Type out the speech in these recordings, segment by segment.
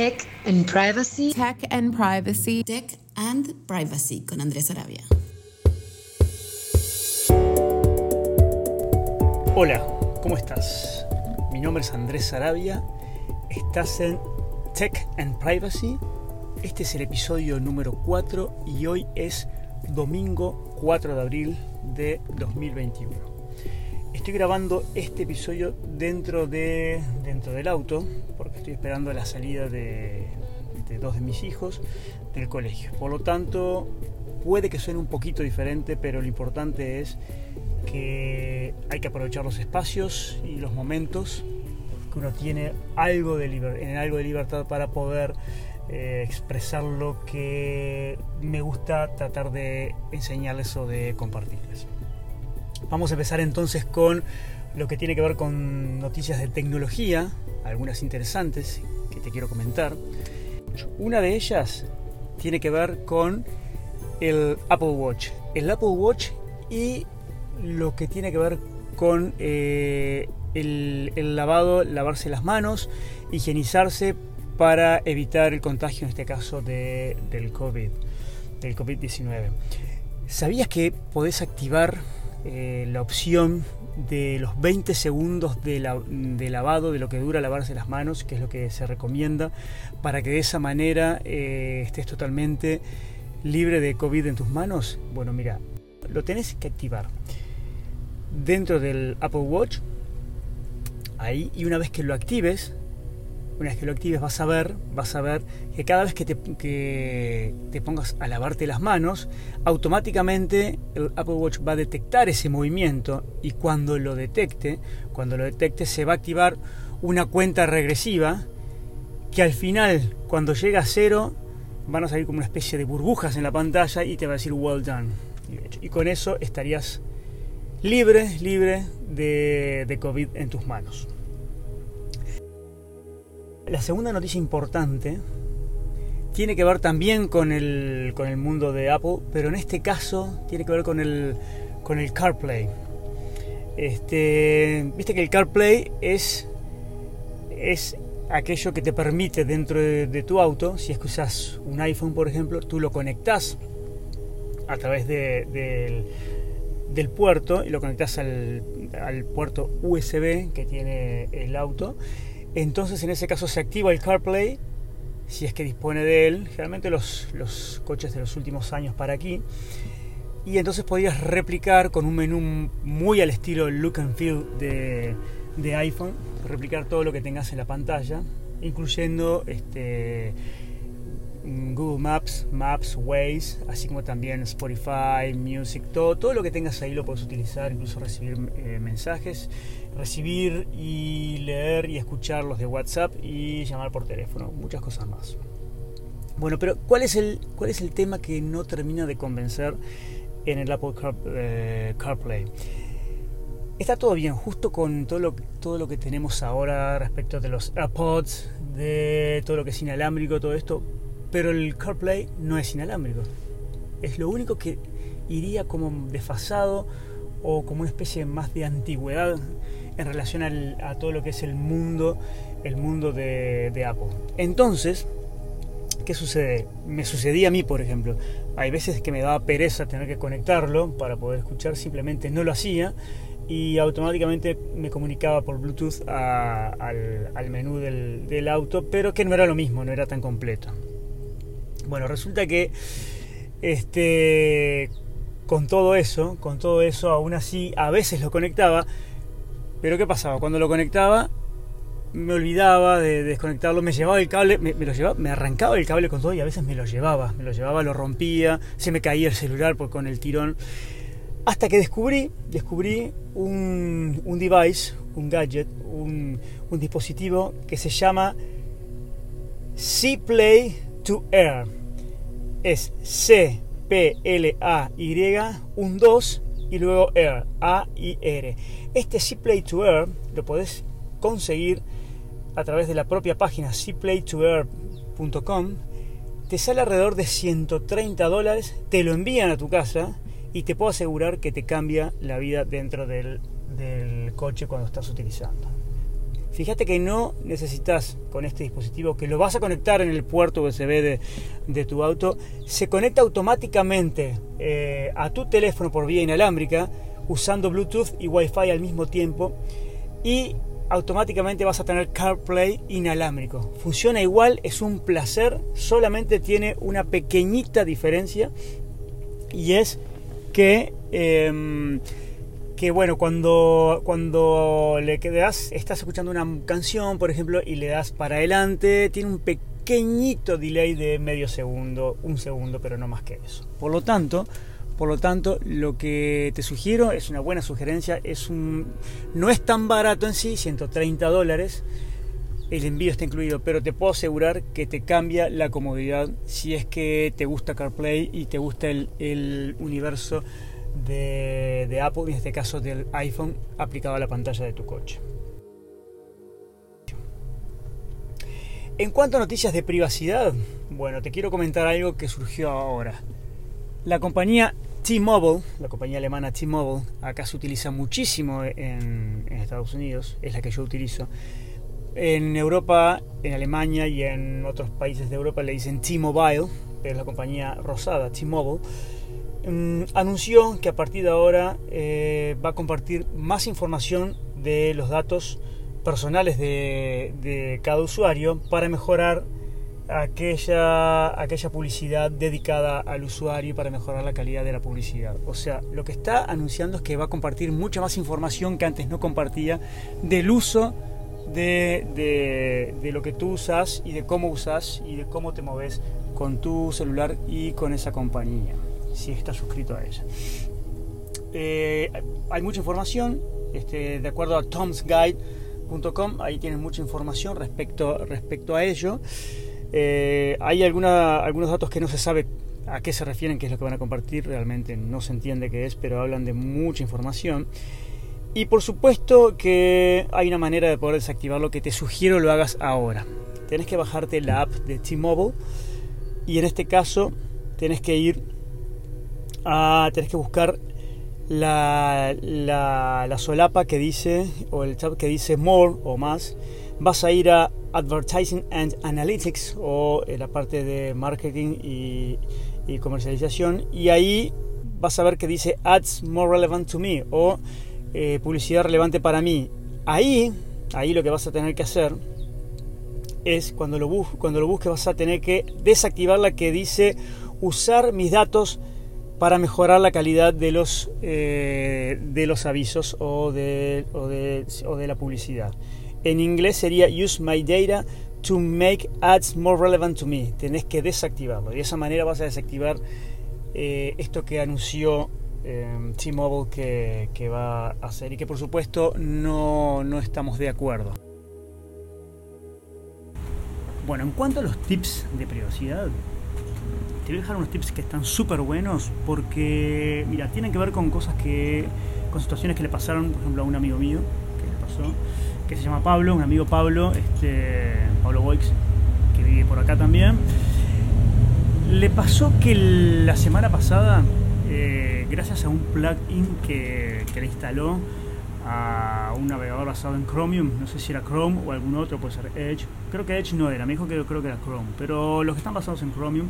Tech and Privacy. Tech and Privacy. Tech and Privacy con Andrés Arabia. Hola, ¿cómo estás? Mi nombre es Andrés Arabia. Estás en Tech and Privacy. Este es el episodio número 4 y hoy es domingo 4 de abril de 2021. Estoy grabando este episodio dentro, de, dentro del auto, porque estoy esperando la salida de, dos de mis hijos del colegio. Por lo tanto, puede que suene un poquito diferente, pero lo importante es que hay que aprovechar los espacios y los momentos que uno tiene algo de en algo de libertad para poder eh, expresar lo que me gusta tratar de enseñarles o de compartirles. Vamos a empezar entonces con lo que tiene que ver con noticias de tecnología, algunas interesantes que te quiero comentar. Una de ellas tiene que ver con el Apple Watch. El Apple Watch y lo que tiene que ver con eh, el, lavado, lavarse las manos, higienizarse para evitar el contagio, en este caso del COVID, del COVID-19. ¿Sabías que podés activar eh, la opción de los 20 segundos de, lavado, de lo que dura lavarse las manos, que es lo que se recomienda, para que de esa manera eh, estés totalmente libre de COVID en tus manos. Bueno, mira, lo tenés que activar dentro del Apple Watch, ahí, y una vez que lo actives, una vez que lo actives vas a ver, vas a ver que cada vez que te, te pongas a lavarte las manos, automáticamente el Apple Watch va a detectar ese movimiento y cuando lo detecte, cuando lo detecte se va a activar una cuenta regresiva que al final, cuando llega a cero, van a salir como una especie de burbujas en la pantalla y te va a decir well done. Y con eso estarías libre, libre de, de COVID en tus manos. La segunda noticia importante tiene que ver también con el, con el mundo de Apple, pero en este caso tiene que ver con el, con el CarPlay. Este, Viste que el CarPlay es, es aquello que te permite dentro de, tu auto, si es que usas un iPhone por ejemplo, tú lo conectas a través del, del puerto y lo conectas al, al puerto USB que tiene el auto entonces en ese caso se activa el CarPlay, si es que dispone de él, generalmente los, los coches de los últimos años para aquí, y entonces podrías replicar con un menú muy al estilo look and feel de, de iPhone, replicar todo lo que tengas en la pantalla, incluyendo este, Google Maps, Maps, Waze, así como también Spotify, Music, todo, todo lo que tengas ahí lo puedes utilizar, incluso recibir eh, mensajes, recibir y leer y escuchar los de WhatsApp y llamar por teléfono, muchas cosas más. Bueno, pero ¿cuál es el, cuál es el tema que no termina de convencer en el Apple eh, CarPlay? Está todo bien, justo con todo lo, todo lo que tenemos ahora respecto de los AirPods, de todo lo que es inalámbrico, todo esto, pero el CarPlay no es inalámbrico. Es lo único que iría como desfasado o como una especie más de antigüedad en relación a todo lo que es el mundo, el mundo de, de Apple. Entonces, ¿qué sucede? Me sucedía a mí, por ejemplo. Hay veces que me daba pereza tener que conectarlo para poder escuchar, simplemente no lo hacía y automáticamente me comunicaba por Bluetooth al, al, menú del, del auto, pero que no era lo mismo, no era tan completo. Bueno, resulta que este, con todo eso, con todo eso, aún así a veces lo conectaba, pero ¿qué pasaba? Cuando lo conectaba me olvidaba de desconectarlo, me llevaba el cable, me, lo llevaba, me arrancaba el cable con todo y a veces me lo llevaba, me lo llevaba, lo rompía, se me caía el celular con el tirón. Hasta que descubrí, descubrí un, un device, un gadget, un, un dispositivo que se llama C-Play to Air. Es C, P, L, A, Y, un 2 y luego Air, A y R. Este C-Play to Air lo podés conseguir a través de la propia página cplaytoair.com. Te sale alrededor de 130 dólares, te lo envían a tu casa y te puedo asegurar que te cambia la vida dentro del, del coche cuando estás utilizando. Fíjate que no necesitas con este dispositivo que lo vas a conectar en el puerto USB de, tu auto, se conecta automáticamente eh, a tu teléfono por vía inalámbrica usando Bluetooth y Wi-Fi al mismo tiempo y automáticamente vas a tener CarPlay inalámbrico. Funciona igual, es un placer, solamente tiene una pequeñita diferencia y es que em, que bueno, cuando, cuando le das, estás escuchando una canción, por ejemplo, y le das para adelante, tiene un pequeñito delay de medio segundo, un segundo, pero no más que eso. Por lo tanto, por lo tanto, lo que te sugiero es una buena sugerencia, es un, no es tan barato en sí, 130 dólares, el envío está incluido, pero te puedo asegurar que te cambia la comodidad si es que te gusta CarPlay y te gusta el, el universo de, Apple, en este caso del iPhone, aplicado a la pantalla de tu coche. En cuanto a noticias de privacidad, bueno, te quiero comentar algo que surgió ahora. La compañía T-Mobile, la compañía alemana T-Mobile, acá se utiliza muchísimo en, en, Estados Unidos, es la que yo utilizo. En Europa, en Alemania y en otros países de Europa le dicen T-Mobile, pero es la compañía rosada, T-Mobile. Mm, anunció que a partir de ahora eh, va a compartir más información de los datos personales de, cada usuario para mejorar aquella, aquella publicidad dedicada al usuario para mejorar la calidad de la publicidad. O sea, lo que está anunciando es que va a compartir mucha más información que antes no compartía del uso de, de, de, lo que tú usas y de cómo usas y de cómo te moves con tu celular y con esa compañía si estás suscrito a ella. Eh, hay mucha información, este, de acuerdo a tomsguide.com, ahí tienes mucha información respecto, respecto a ello. Eh, hay algunos datos que no se sabe a qué se refieren, qué es lo que van a compartir, realmente no se entiende qué es, pero hablan de mucha información. Y por supuesto que hay una manera de poder desactivarlo que te sugiero lo hagas ahora. Tienes que bajarte la app de T-Mobile y en este caso tienes que ir a, tenés que buscar la, la, solapa que dice, o el tab que dice more o más, vas a ir a Advertising and Analytics o en la parte de marketing y, comercialización y ahí vas a ver que dice Ads more relevant to me o eh, publicidad relevante para mí. Ahí, ahí lo que vas a tener que hacer es cuando lo, cuando lo busques vas a tener que desactivar la que dice usar mis datos para mejorar la calidad de los, eh, de los avisos o de, o, de, o de la publicidad. En inglés sería Use my data to make ads more relevant to me. Tenés que desactivarlo. De esa manera vas a desactivar eh, esto que anunció eh, T-Mobile que, que, va a hacer y que por supuesto no, no estamos de acuerdo. Bueno, en cuanto a los tips de privacidad, a dejar unos tips que están súper buenos porque, mira, tienen que ver con cosas que, con situaciones que le pasaron, por ejemplo, a un amigo mío, que le pasó, que se llama Pablo, un amigo Pablo, este, Pablo Boix, que vive por acá también. Le pasó que la semana pasada, eh, gracias a un plugin que, que le instaló, a un navegador basado en Chromium, no sé si era Chrome o algún otro, puede ser Edge. Creo que Edge no era, me dijo que creo que era Chrome, pero los que están basados en Chromium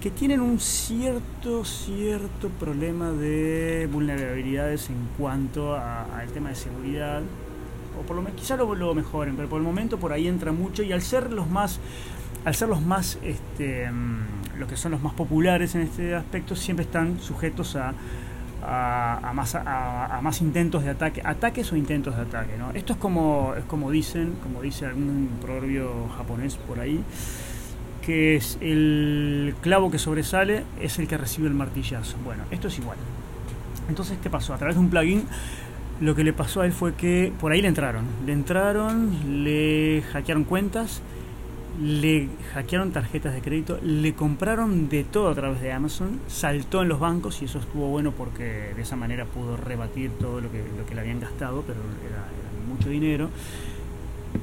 que tienen un cierto, cierto problema de vulnerabilidades en cuanto al tema de seguridad. O por lo menos, quizá lo, lo, mejoren, pero por el momento por ahí entra mucho y al ser los más, al ser los más, este, mm, los que son los más populares en este aspecto, siempre están sujetos a, a, más, a, más intentos de ataque, ataques o intentos de ataque. ¿no? Esto es como, es como dicen, como dice algún proverbio japonés por ahí, que es el clavo que sobresale es el que recibe el martillazo. Bueno, esto es igual. Entonces, ¿qué pasó? A través de un plugin, lo que le pasó a él fue que por ahí le entraron. Le entraron, le hackearon cuentas, le hackearon tarjetas de crédito, le compraron de todo a través de Amazon, saltó en los bancos y eso estuvo bueno porque de esa manera pudo rebatir todo lo que, lo que le habían gastado, pero era, era mucho dinero.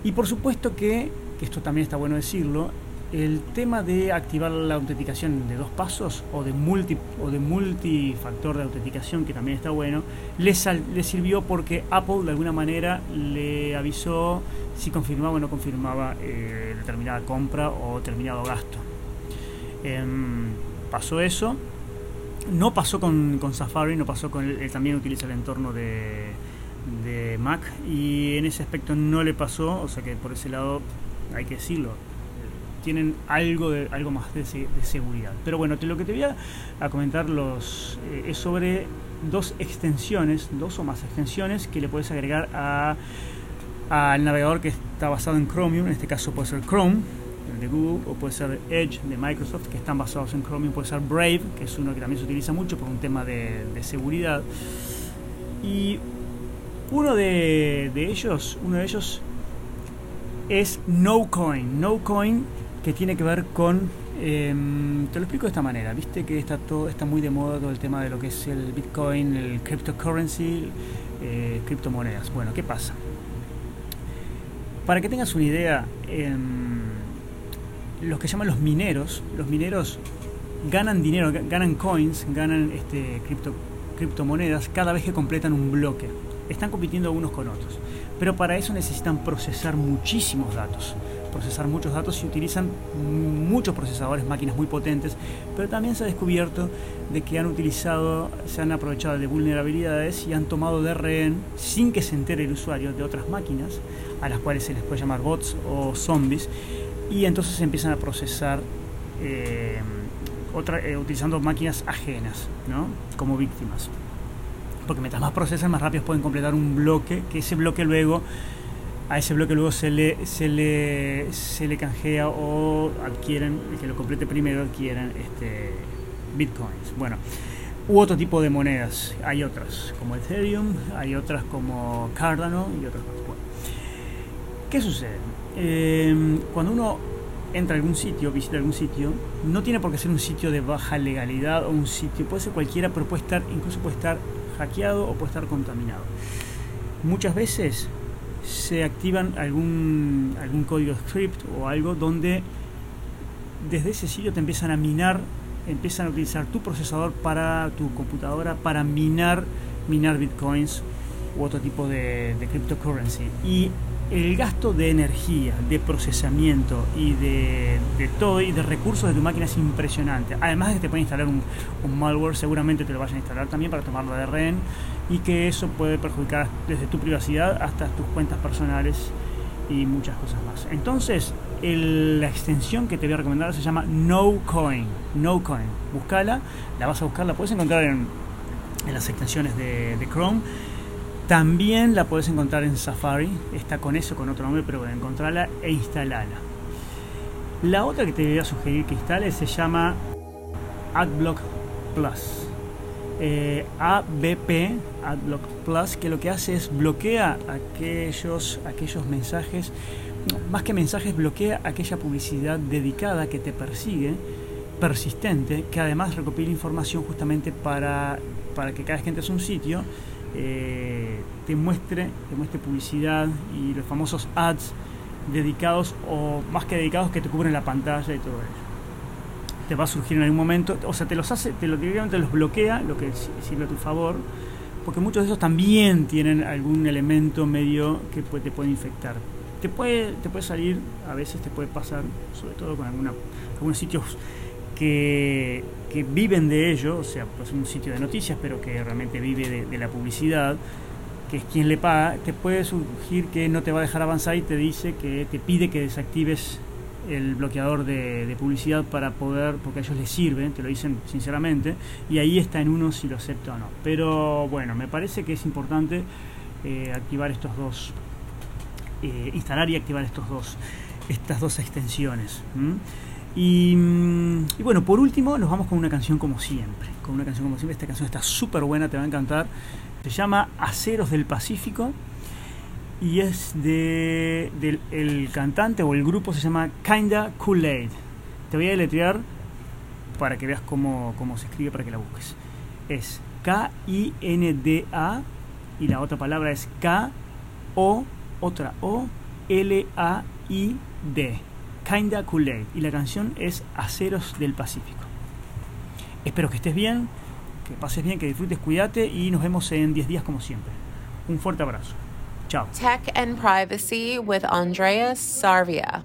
Y por supuesto que, que esto también está bueno decirlo, el tema de activar la autenticación de dos pasos o de, multi, o de multifactor de autenticación, que también está bueno, le, le sirvió porque Apple de alguna manera le avisó si confirmaba o no confirmaba eh, determinada compra o determinado gasto. Em, pasó eso. No pasó con, Safari, no pasó con él, también utiliza el entorno de Mac y en ese aspecto no le pasó, o sea que por ese lado hay que decirlo, tienen algo de algo más de, seguridad. Pero bueno, lo que te voy a, comentar los, eh, es sobre dos extensiones, dos o más extensiones que le puedes agregar a al navegador que está basado en Chromium, en este caso puede ser Chrome, el de Google, o puede ser Edge de Microsoft, que están basados en Chromium, puede ser Brave, que es uno que también se utiliza mucho por un tema de, seguridad. Y uno de, de, ellos, uno de ellos es NoCoin. NoCoin que tiene que ver con em, te lo explico de esta manera, viste que está todo está muy de moda todo el tema de lo que es el Bitcoin, el cryptocurrency, eh, criptomonedas. Bueno, ¿qué pasa? Para que tengas una idea, em, los que llaman los mineros, los mineros ganan dinero, ganan coins, ganan este, cripto, criptomonedas cada vez que completan un bloque. Están compitiendo unos con otros. Pero para eso necesitan procesar muchísimos datos procesar muchos datos y utilizan muchos procesadores, máquinas muy potentes, pero también se ha descubierto de que han utilizado, se han aprovechado de vulnerabilidades y han tomado de rehén, sin que se entere el usuario, de otras máquinas, a las cuales se les puede llamar bots o zombies, y entonces empiezan a procesar eh, eh, utilizando máquinas ajenas, ¿no? como víctimas. Porque mientras más procesan, más rápido pueden completar un bloque, que ese bloque luego a ese bloque luego se le, se le, se le canjea o adquieren, el que lo complete primero adquieren este, bitcoins. Bueno, u otro tipo de monedas, hay otras como Ethereum, hay otras como Cardano y otras más. Bueno, ¿Qué sucede? Em, cuando uno entra a algún sitio, visita algún sitio, no tiene por qué ser un sitio de baja legalidad o un sitio, puede ser cualquiera, pero puede estar, incluso puede estar hackeado o puede estar contaminado. Muchas veces se activan algún, algún código script o algo donde desde ese sitio te empiezan a minar, empiezan a utilizar tu procesador para tu computadora para minar, minar bitcoins u otro tipo de, de cryptocurrency. Y el gasto de energía, de procesamiento y de, todo y de recursos de tu máquina es impresionante. Además de que te pueden instalar un, malware, seguramente te lo vayan a instalar también para tomarlo de rehén y que eso puede perjudicar desde tu privacidad hasta tus cuentas personales y muchas cosas más. Entonces, la extensión que te voy a recomendar se llama NoCoin. NoCoin. Búscala, la vas a buscar, la puedes encontrar en, las extensiones de Chrome también la puedes encontrar en Safari, está con eso, con otro nombre, pero bueno, encontrarla e instalarla. La otra que te voy a sugerir que instales se llama AdBlock Plus. Eh, ABP, AdBlock Plus, que lo que hace es bloquea aquellos, aquellos mensajes, más que mensajes, bloquea aquella publicidad dedicada que te persigue, persistente, que además recopila información justamente para, para que cada vez que entres a un sitio, eh, te muestre, te muestre publicidad y los famosos ads dedicados o más que dedicados que te cubren la pantalla y todo eso. Te va a surgir en algún momento, o sea, te los hace, te lo directamente los bloquea, lo que sirve a tu favor, porque muchos de esos también tienen algún elemento medio que te puede infectar. Te puede, te puede salir, a veces te puede pasar, sobre todo con alguna, algunos sitios que, viven de ello, o sea, pues un sitio de noticias, pero que realmente vive de, la publicidad, que es quien le paga, te puede surgir que no te va a dejar avanzar y te dice que te pide que desactives el bloqueador de, publicidad para poder, porque a ellos les sirve, te lo dicen sinceramente, y ahí está en uno si lo acepta o no. Pero bueno, me parece que es importante eh, activar estos dos, eh, instalar y activar estos dos, estas dos extensiones. Y, bueno, por último nos vamos con una canción como siempre. Con una canción como siempre. Esta canción está súper buena, te va a encantar. Se llama Aceros del Pacífico. Y es de, el cantante o el grupo se llama Kinda Kool-Aid. Te voy a deletrear para que veas cómo, cómo se escribe para que la busques. Es K-I-N-D-A y la otra palabra es K-O, otra O, L-A-I-D. Kinda Kool-Aid y la canción es Aceros del Pacífico. Espero que estés bien, que pases bien, que disfrutes, cuídate y nos vemos en 10 días como siempre. Un fuerte abrazo. Chao. Tech and Privacy with Andreas Sarvia.